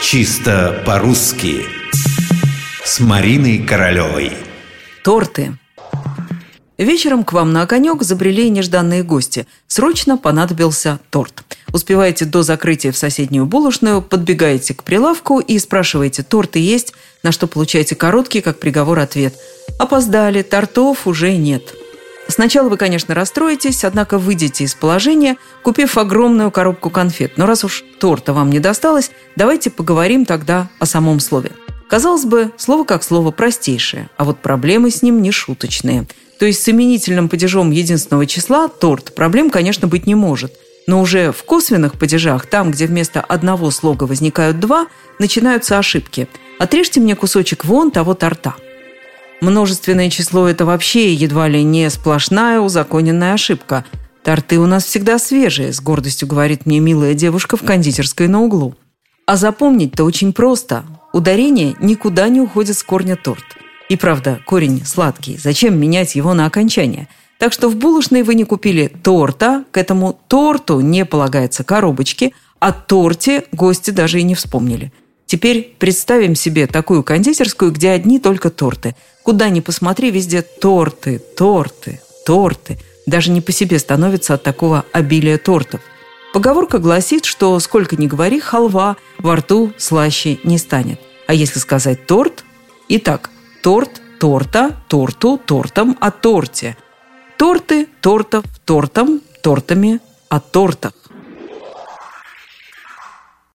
Чисто по-русски С Мариной Королевой Торты Вечером к вам на огонек забрели нежданные гости. Срочно понадобился торт. Успеваете до закрытия в соседнюю булочную, подбегаете к прилавку и спрашиваете, торты есть, на что получаете короткий, как приговор, ответ. Опоздали, тортов уже нет. Сначала вы, конечно, расстроитесь, однако выйдете из положения, купив огромную коробку конфет. Но раз уж торта вам не досталось, давайте поговорим тогда о самом слове. Казалось бы, слово как слово простейшее, а вот проблемы с ним не шуточные. То есть с именительным падежом единственного числа торт проблем, конечно, быть не может. Но уже в косвенных падежах, там, где вместо одного слога возникают два, начинаются ошибки. Отрежьте мне кусочек вон того торта – Множественное число – это вообще едва ли не сплошная узаконенная ошибка. Торты у нас всегда свежие, с гордостью говорит мне милая девушка в кондитерской на углу. А запомнить-то очень просто. Ударение никуда не уходит с корня торт. И правда, корень сладкий. Зачем менять его на окончание? Так что в булочной вы не купили торта, к этому торту не полагается коробочки, а торте гости даже и не вспомнили – Теперь представим себе такую кондитерскую, где одни только торты. Куда ни посмотри, везде торты, торты, торты. Даже не по себе становится от такого обилия тортов. Поговорка гласит, что сколько ни говори, халва во рту слаще не станет. А если сказать торт? Итак, торт, торта, торту, тортом, о торте. Торты, тортов, тортом, тортами, о тортах.